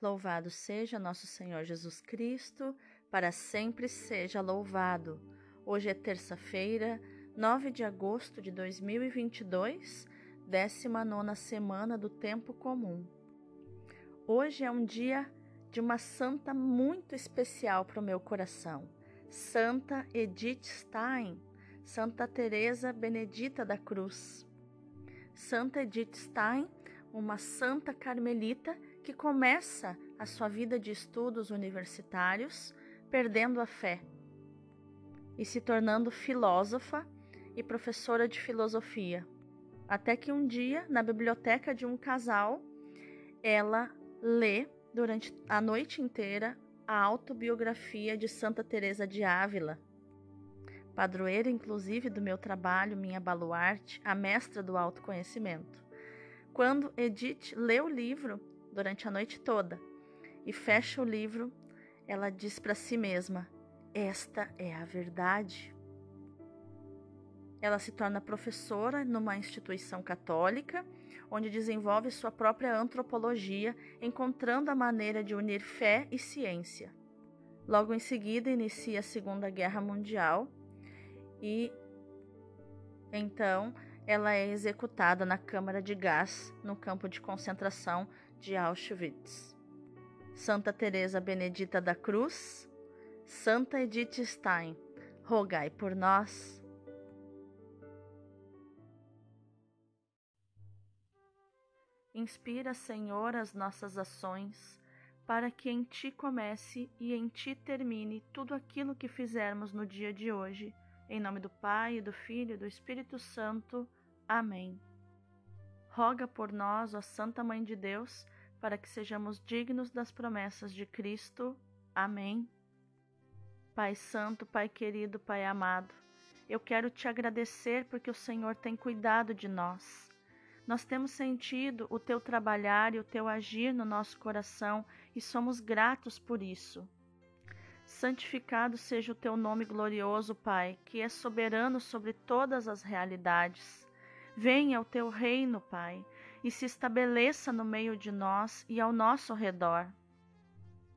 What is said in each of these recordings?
Louvado seja nosso Senhor Jesus Cristo, para sempre seja louvado. Hoje é terça-feira, 9 de agosto de 2022, 19 semana do Tempo Comum. Hoje é um dia de uma santa muito especial para o meu coração, Santa Edith Stein, Santa Teresa Benedita da Cruz. Santa Edith Stein, uma santa carmelita que começa a sua vida de estudos universitários perdendo a fé e se tornando filósofa e professora de filosofia. Até que um dia, na biblioteca de um casal, ela lê durante a noite inteira a autobiografia de Santa Teresa de Ávila, padroeira inclusive do meu trabalho, minha baluarte, a mestra do autoconhecimento. Quando Edith lê o livro, durante a noite toda e fecha o livro, ela diz para si mesma: Esta é a verdade. Ela se torna professora numa instituição católica, onde desenvolve sua própria antropologia, encontrando a maneira de unir fé e ciência. Logo em seguida, inicia a Segunda Guerra Mundial e então ela é executada na câmara de gás no campo de concentração de Auschwitz. Santa Teresa Benedita da Cruz, Santa Edith Stein, rogai por nós. Inspira, Senhor, as nossas ações, para que em Ti comece e em Ti termine tudo aquilo que fizermos no dia de hoje. Em nome do Pai, do Filho e do Espírito Santo. Amém. Roga por nós, ó Santa Mãe de Deus, para que sejamos dignos das promessas de Cristo. Amém. Pai Santo, Pai querido, Pai amado, eu quero te agradecer porque o Senhor tem cuidado de nós. Nós temos sentido o teu trabalhar e o teu agir no nosso coração e somos gratos por isso. Santificado seja o teu nome glorioso, Pai, que é soberano sobre todas as realidades. Venha o teu reino, Pai, e se estabeleça no meio de nós e ao nosso redor.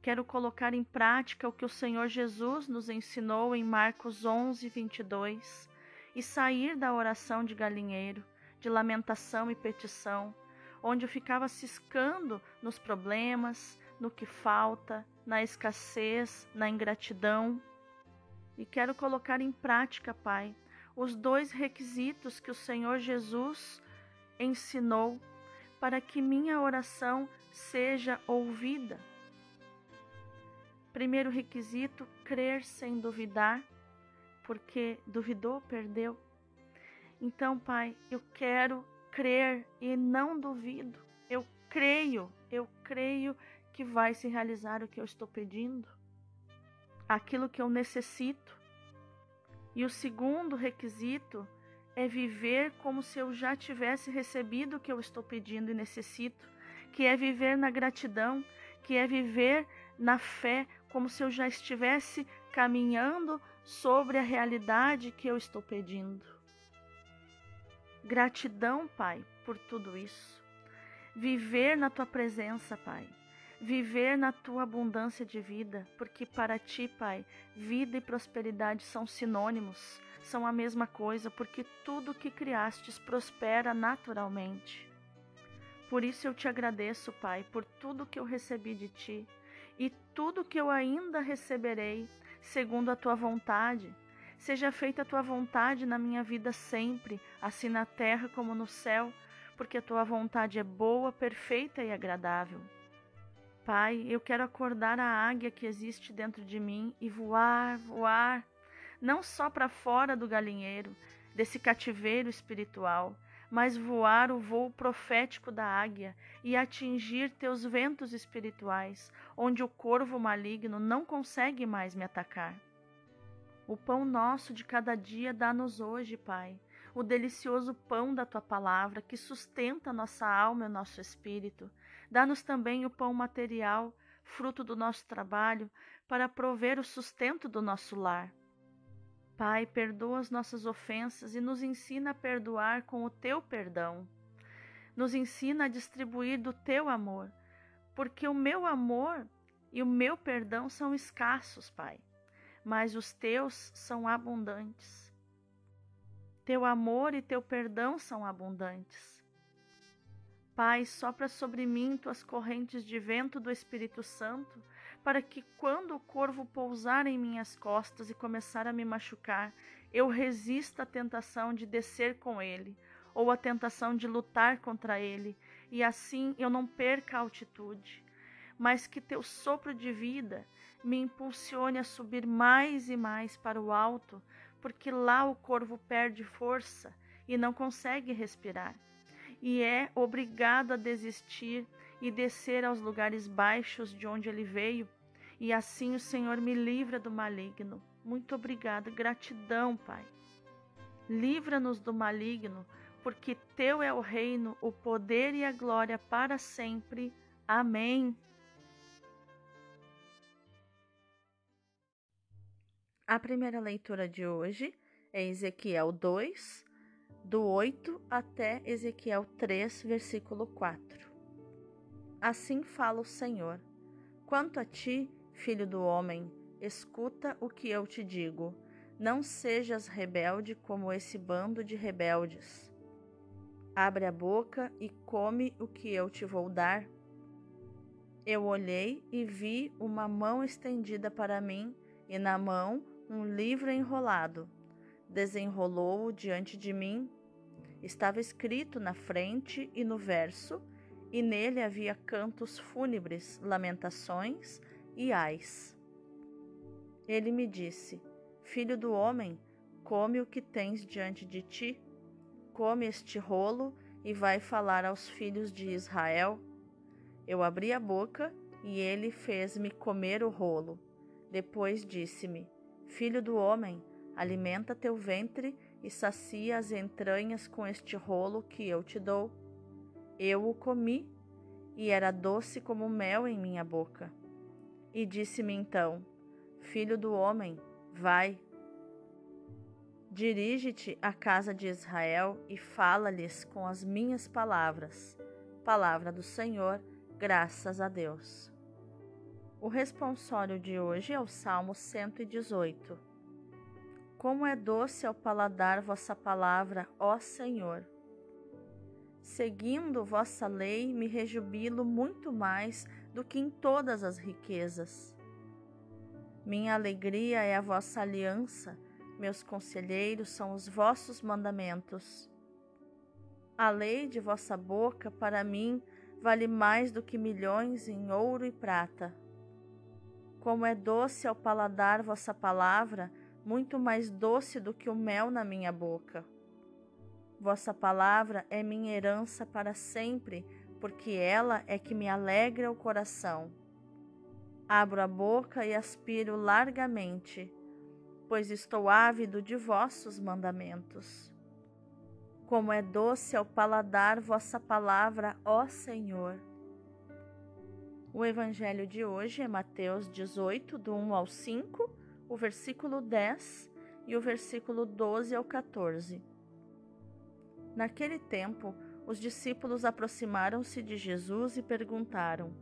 Quero colocar em prática o que o Senhor Jesus nos ensinou em Marcos 11, 22 e sair da oração de galinheiro, de lamentação e petição, onde eu ficava ciscando nos problemas, no que falta, na escassez, na ingratidão. E quero colocar em prática, Pai, os dois requisitos que o Senhor Jesus ensinou para que minha oração seja ouvida. Primeiro requisito: crer sem duvidar, porque duvidou, perdeu. Então, Pai, eu quero crer e não duvido. Eu creio, eu creio que vai se realizar o que eu estou pedindo, aquilo que eu necessito e o segundo requisito é viver como se eu já tivesse recebido o que eu estou pedindo e necessito, que é viver na gratidão, que é viver na fé, como se eu já estivesse caminhando sobre a realidade que eu estou pedindo. Gratidão, Pai, por tudo isso. Viver na tua presença, Pai viver na tua abundância de vida, porque para ti, Pai, vida e prosperidade são sinônimos, são a mesma coisa, porque tudo que criastes prospera naturalmente. Por isso eu te agradeço, Pai, por tudo que eu recebi de ti e tudo que eu ainda receberei, segundo a tua vontade. Seja feita a tua vontade na minha vida sempre, assim na terra como no céu, porque a tua vontade é boa, perfeita e agradável. Pai, eu quero acordar a águia que existe dentro de mim e voar, voar, não só para fora do galinheiro, desse cativeiro espiritual, mas voar o voo profético da águia e atingir teus ventos espirituais, onde o corvo maligno não consegue mais me atacar. O pão nosso de cada dia dá-nos hoje, Pai, o delicioso pão da tua palavra que sustenta nossa alma e nosso espírito Dá-nos também o pão material, fruto do nosso trabalho, para prover o sustento do nosso lar. Pai, perdoa as nossas ofensas e nos ensina a perdoar com o teu perdão. Nos ensina a distribuir do teu amor, porque o meu amor e o meu perdão são escassos, Pai, mas os teus são abundantes. Teu amor e teu perdão são abundantes. Pai, sopra sobre mim tuas correntes de vento do Espírito Santo, para que quando o corvo pousar em minhas costas e começar a me machucar, eu resista à tentação de descer com ele, ou à tentação de lutar contra ele, e assim eu não perca a altitude, mas que teu sopro de vida me impulsione a subir mais e mais para o alto, porque lá o corvo perde força e não consegue respirar e é obrigado a desistir e descer aos lugares baixos de onde ele veio, e assim o Senhor me livra do maligno. Muito obrigado, gratidão, Pai. Livra-nos do maligno, porque teu é o reino, o poder e a glória para sempre. Amém. A primeira leitura de hoje é Ezequiel 2, do 8 até Ezequiel 3, versículo 4. Assim fala o Senhor: Quanto a ti, filho do homem, escuta o que eu te digo. Não sejas rebelde como esse bando de rebeldes. Abre a boca e come o que eu te vou dar. Eu olhei e vi uma mão estendida para mim, e na mão um livro enrolado desenrolou-o diante de mim. Estava escrito na frente e no verso, e nele havia cantos fúnebres, lamentações e ais. Ele me disse: Filho do homem, come o que tens diante de ti, come este rolo e vai falar aos filhos de Israel. Eu abri a boca e ele fez-me comer o rolo. Depois disse-me: Filho do homem, Alimenta teu ventre e sacia as entranhas com este rolo que eu te dou. Eu o comi, e era doce como mel em minha boca. E disse-me então: Filho do homem, vai. Dirige-te à casa de Israel e fala-lhes com as minhas palavras. Palavra do Senhor, graças a Deus. O responsório de hoje é o Salmo 118. Como é doce ao paladar vossa palavra, ó Senhor. Seguindo vossa lei, me rejubilo muito mais do que em todas as riquezas. Minha alegria é a vossa aliança, meus conselheiros são os vossos mandamentos. A lei de vossa boca para mim vale mais do que milhões em ouro e prata. Como é doce ao paladar vossa palavra, muito mais doce do que o mel na minha boca. Vossa palavra é minha herança para sempre, porque ela é que me alegra o coração. Abro a boca e aspiro largamente, pois estou ávido de vossos mandamentos. Como é doce ao paladar vossa palavra, ó Senhor. O evangelho de hoje é Mateus 18, do 1 ao 5 o versículo 10 e o versículo 12 ao 14. Naquele tempo, os discípulos aproximaram-se de Jesus e perguntaram: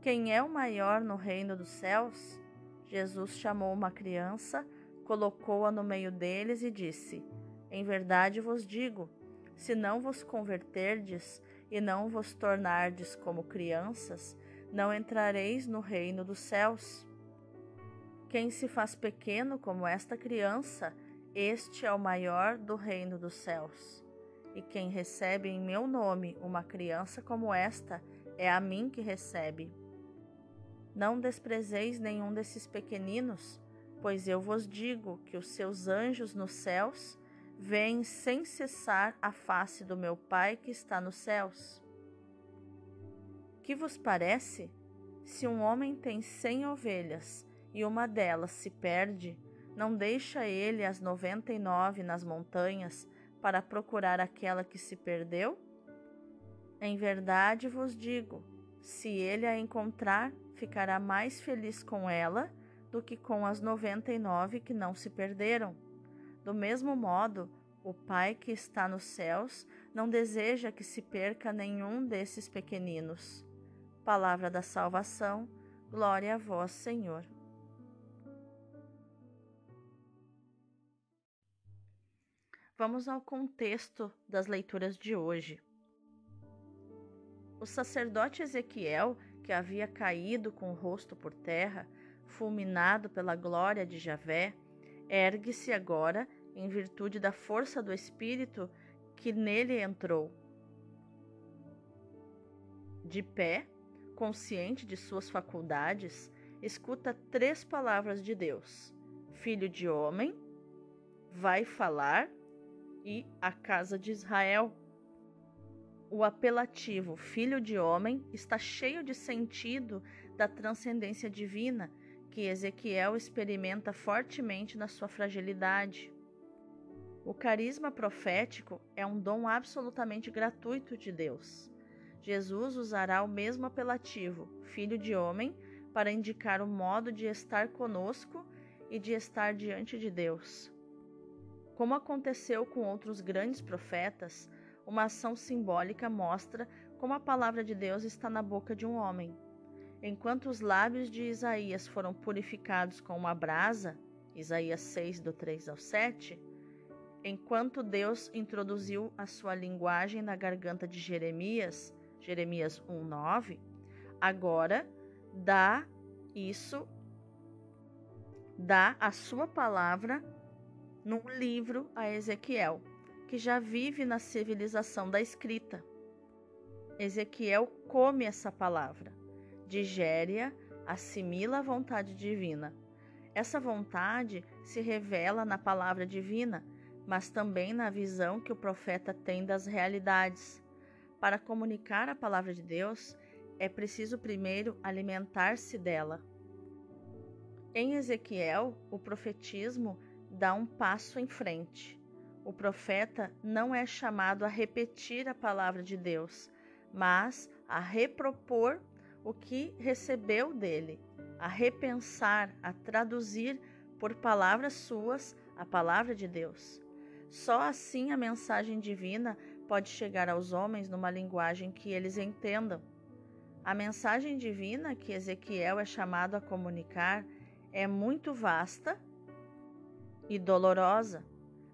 Quem é o maior no reino dos céus? Jesus chamou uma criança, colocou-a no meio deles e disse: Em verdade vos digo, se não vos converterdes e não vos tornardes como crianças, não entrareis no reino dos céus. Quem se faz pequeno como esta criança, este é o maior do reino dos céus. E quem recebe em meu nome uma criança como esta, é a mim que recebe. Não desprezeis nenhum desses pequeninos, pois eu vos digo que os seus anjos nos céus veem sem cessar a face do meu Pai que está nos céus. Que vos parece? Se um homem tem cem ovelhas e uma delas se perde, não deixa ele as noventa e nove nas montanhas para procurar aquela que se perdeu? Em verdade vos digo: se ele a encontrar, ficará mais feliz com ela do que com as noventa e nove que não se perderam. Do mesmo modo, o Pai que está nos céus não deseja que se perca nenhum desses pequeninos. Palavra da salvação, glória a vós, Senhor. Vamos ao contexto das leituras de hoje. O sacerdote Ezequiel, que havia caído com o rosto por terra, fulminado pela glória de Javé, ergue-se agora em virtude da força do Espírito que nele entrou. De pé, consciente de suas faculdades, escuta três palavras de Deus: Filho de homem, vai falar e a casa de Israel. O apelativo filho de homem está cheio de sentido da transcendência divina que Ezequiel experimenta fortemente na sua fragilidade. O carisma profético é um dom absolutamente gratuito de Deus. Jesus usará o mesmo apelativo, Filho de Homem, para indicar o modo de estar conosco e de estar diante de Deus. Como aconteceu com outros grandes profetas, uma ação simbólica mostra como a palavra de Deus está na boca de um homem. Enquanto os lábios de Isaías foram purificados com uma brasa, Isaías 6, do 3 ao 7, enquanto Deus introduziu a sua linguagem na garganta de Jeremias, Jeremias 1:9, agora dá isso dá a sua palavra num livro a Ezequiel, que já vive na civilização da escrita. Ezequiel come essa palavra, digere-a, assimila a vontade divina. Essa vontade se revela na palavra divina mas também na visão que o profeta tem das realidades. Para comunicar a palavra de Deus, é preciso primeiro alimentar-se dela. Em Ezequiel, o profetismo dá um passo em frente. O profeta não é chamado a repetir a palavra de Deus, mas a repropor o que recebeu dele, a repensar, a traduzir por palavras suas a palavra de Deus. Só assim a mensagem divina pode chegar aos homens numa linguagem que eles entendam. A mensagem divina que Ezequiel é chamado a comunicar é muito vasta e dolorosa.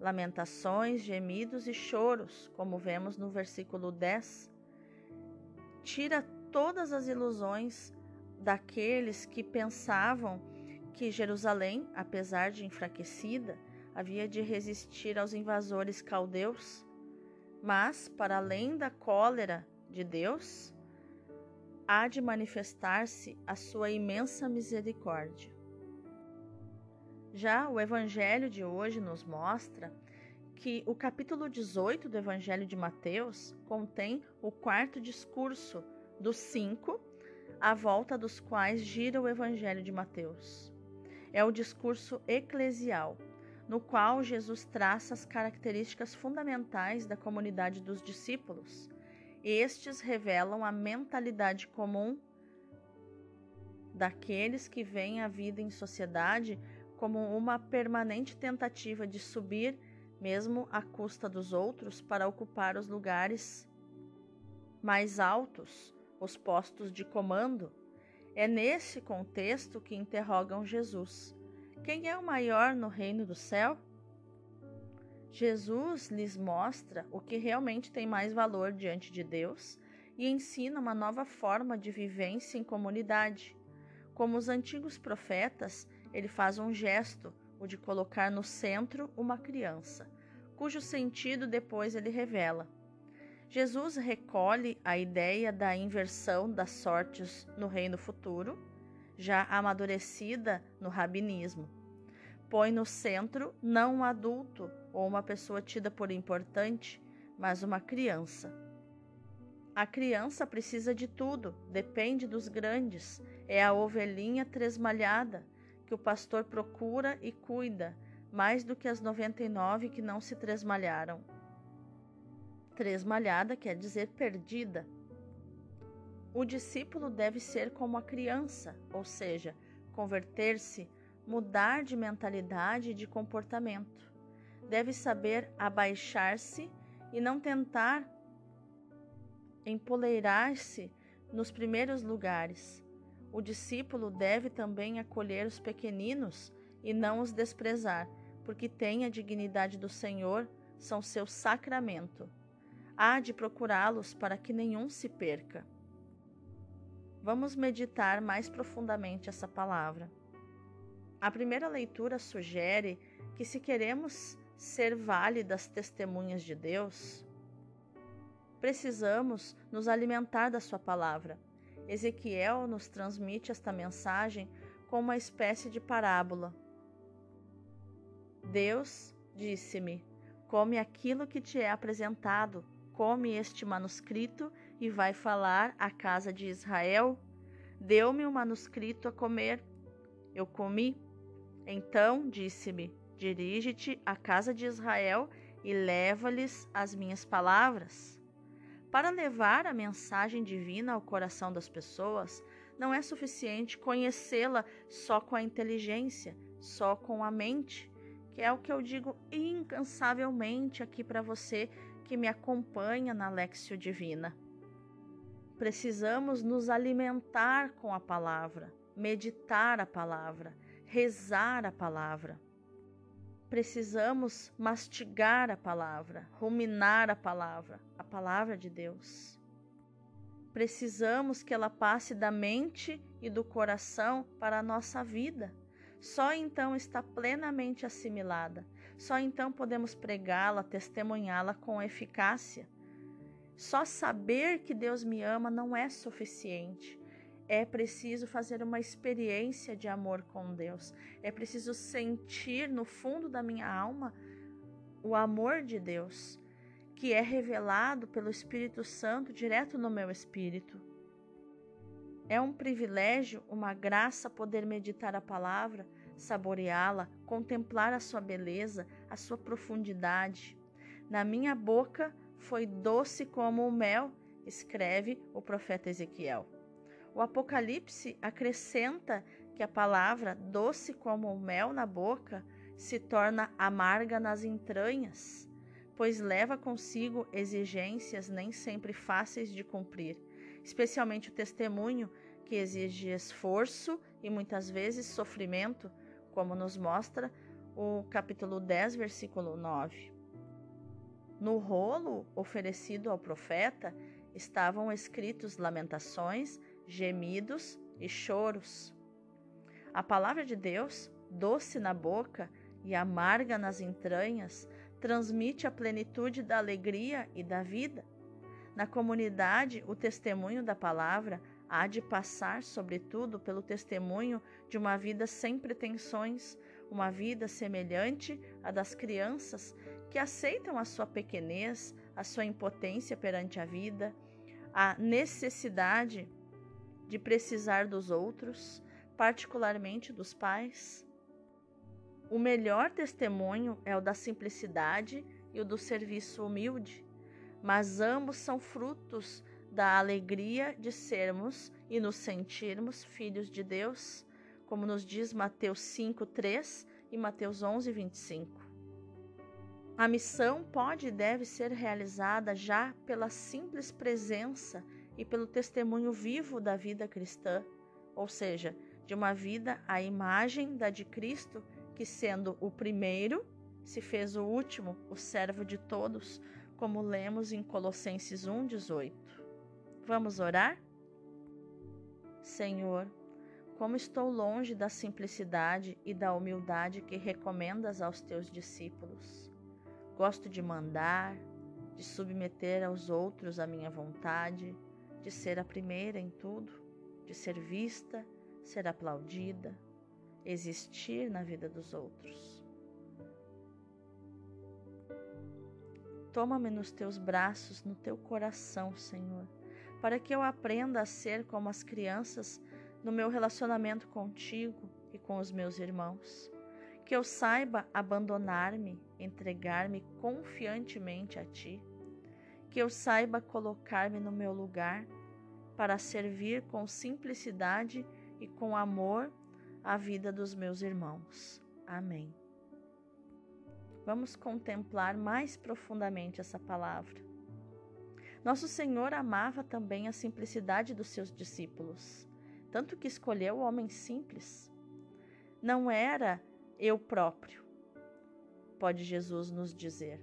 Lamentações, gemidos e choros, como vemos no versículo 10. Tira todas as ilusões daqueles que pensavam que Jerusalém, apesar de enfraquecida, havia de resistir aos invasores caldeus, mas, para além da cólera de Deus, há de manifestar-se a sua imensa misericórdia. Já o Evangelho de hoje nos mostra que o capítulo 18 do Evangelho de Mateus contém o quarto discurso dos cinco, à volta dos quais gira o Evangelho de Mateus. É o discurso eclesial, no qual Jesus traça as características fundamentais da comunidade dos discípulos. Estes revelam a mentalidade comum daqueles que veem a vida em sociedade como uma permanente tentativa de subir, mesmo à custa dos outros, para ocupar os lugares mais altos, os postos de comando. É nesse contexto que interrogam Jesus. Quem é o maior no reino do céu? Jesus lhes mostra o que realmente tem mais valor diante de Deus e ensina uma nova forma de vivência em comunidade. Como os antigos profetas, ele faz um gesto, o de colocar no centro uma criança, cujo sentido depois ele revela. Jesus recolhe a ideia da inversão das sortes no reino futuro já amadurecida no rabinismo. Põe no centro não um adulto ou uma pessoa tida por importante, mas uma criança. A criança precisa de tudo, depende dos grandes, é a ovelhinha tresmalhada que o pastor procura e cuida, mais do que as 99 que não se tresmalharam. Tresmalhada quer dizer perdida, o discípulo deve ser como a criança, ou seja, converter-se, mudar de mentalidade e de comportamento. Deve saber abaixar-se e não tentar empoleirar-se nos primeiros lugares. O discípulo deve também acolher os pequeninos e não os desprezar, porque têm a dignidade do Senhor, são seu sacramento. Há de procurá-los para que nenhum se perca. Vamos meditar mais profundamente essa palavra. A primeira leitura sugere que, se queremos ser válidas testemunhas de Deus, precisamos nos alimentar da Sua palavra. Ezequiel nos transmite esta mensagem com uma espécie de parábola. Deus disse-me: Come aquilo que te é apresentado, come este manuscrito e vai falar à casa de Israel. Deu-me o manuscrito a comer. Eu comi então disse-me: Dirige-te à casa de Israel e leva-lhes as minhas palavras. Para levar a mensagem divina ao coração das pessoas, não é suficiente conhecê-la só com a inteligência, só com a mente, que é o que eu digo incansavelmente aqui para você que me acompanha na Lexio Divina. Precisamos nos alimentar com a palavra, meditar a palavra, rezar a palavra. Precisamos mastigar a palavra, ruminar a palavra, palavra de Deus. Precisamos que ela passe da mente e do coração para a nossa vida. Só então está plenamente assimilada. Só então podemos pregá-la, testemunhá-la com eficácia. Só saber que Deus me ama não é suficiente. É preciso fazer uma experiência de amor com Deus. É preciso sentir no fundo da minha alma o amor de Deus, que é revelado pelo Espírito Santo direto no meu espírito. É um privilégio, uma graça poder meditar a palavra, saboreá-la, contemplar a sua beleza, a sua profundidade. Na minha boca foi doce como o mel, escreve o profeta Ezequiel. O Apocalipse acrescenta que a palavra, doce como o mel na boca, se torna amarga nas entranhas, pois leva consigo exigências nem sempre fáceis de cumprir, especialmente o testemunho, que exige esforço e muitas vezes sofrimento, como nos mostra o capítulo 10, versículo 9. No rolo oferecido ao profeta estavam escritos lamentações gemidos e choros. A palavra de Deus, doce na boca e amarga nas entranhas, transmite a plenitude da alegria e da vida. Na comunidade, o testemunho da palavra há de passar, sobretudo, pelo testemunho de uma vida sem pretensões, uma vida semelhante à das crianças que aceitam a sua pequenez, a sua impotência perante a vida, a necessidade de precisar dos outros, particularmente dos pais. O melhor testemunho é o da simplicidade e o do serviço humilde, mas ambos são frutos da alegria de sermos e nos sentirmos filhos de Deus, como nos diz Mateus 5:3 e Mateus 11:25. A missão pode e deve ser realizada já pela simples presença e pelo testemunho vivo da vida cristã, ou seja, de uma vida à imagem da de Cristo, que sendo o primeiro, se fez o último, o servo de todos, como lemos em Colossenses 1:18. Vamos orar? Senhor, como estou longe da simplicidade e da humildade que recomendas aos teus discípulos. Gosto de mandar, de submeter aos outros a minha vontade, de ser a primeira em tudo, de ser vista, ser aplaudida, existir na vida dos outros. Toma-me nos teus braços, no teu coração, Senhor, para que eu aprenda a ser como as crianças no meu relacionamento contigo e com os meus irmãos. Que eu saiba abandonar-me, entregar-me confiantemente a Ti que eu saiba colocar-me no meu lugar para servir com simplicidade e com amor a vida dos meus irmãos. Amém. Vamos contemplar mais profundamente essa palavra. Nosso Senhor amava também a simplicidade dos seus discípulos, tanto que escolheu homens simples. Não era eu próprio, pode Jesus nos dizer,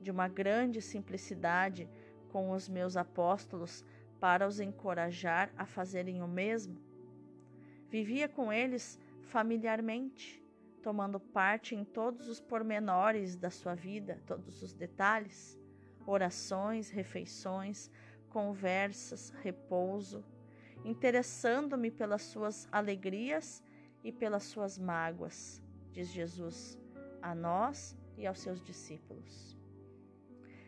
de uma grande simplicidade com os meus apóstolos para os encorajar a fazerem o mesmo. Vivia com eles familiarmente, tomando parte em todos os pormenores da sua vida, todos os detalhes orações, refeições, conversas, repouso, interessando-me pelas suas alegrias e pelas suas mágoas, diz Jesus a nós e aos seus discípulos.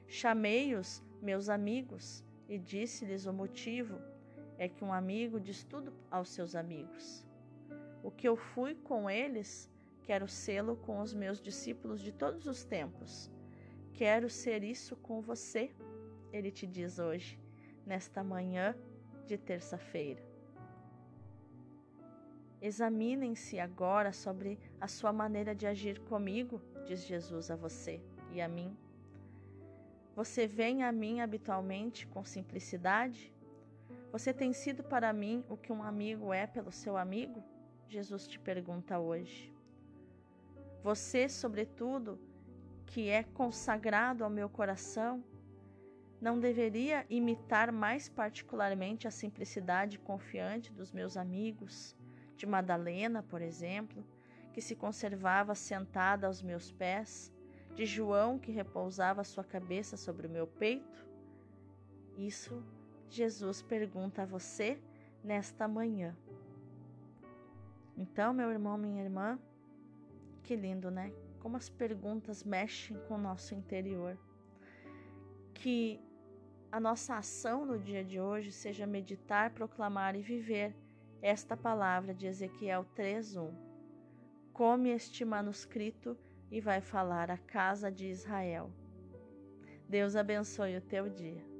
Chamei-os meus amigos e disse-lhes o motivo é que um amigo diz tudo aos seus amigos. O que eu fui com eles, quero sê-lo com os meus discípulos de todos os tempos Quero ser isso com você, ele te diz hoje, nesta manhã de terça-feira. Examinem-se agora sobre a sua maneira de agir comigo, diz Jesus a você e a mim. Você vem a mim habitualmente com simplicidade? Você tem sido para mim o que um amigo é pelo seu amigo? Jesus te pergunta hoje. Você, sobretudo, que é consagrado ao meu coração, não deveria imitar mais particularmente a simplicidade confiante dos meus amigos, de Madalena, por exemplo, que se conservava sentada aos meus pés, de João, que repousava sua cabeça sobre o meu peito? Isso Jesus pergunta a você nesta manhã. Então, meu irmão, minha irmã, que lindo, né? como as perguntas mexem com o nosso interior. Que a nossa ação no dia de hoje seja meditar, proclamar e viver esta palavra de Ezequiel 3:1. Come este manuscrito e vai falar à casa de Israel. Deus abençoe o teu dia.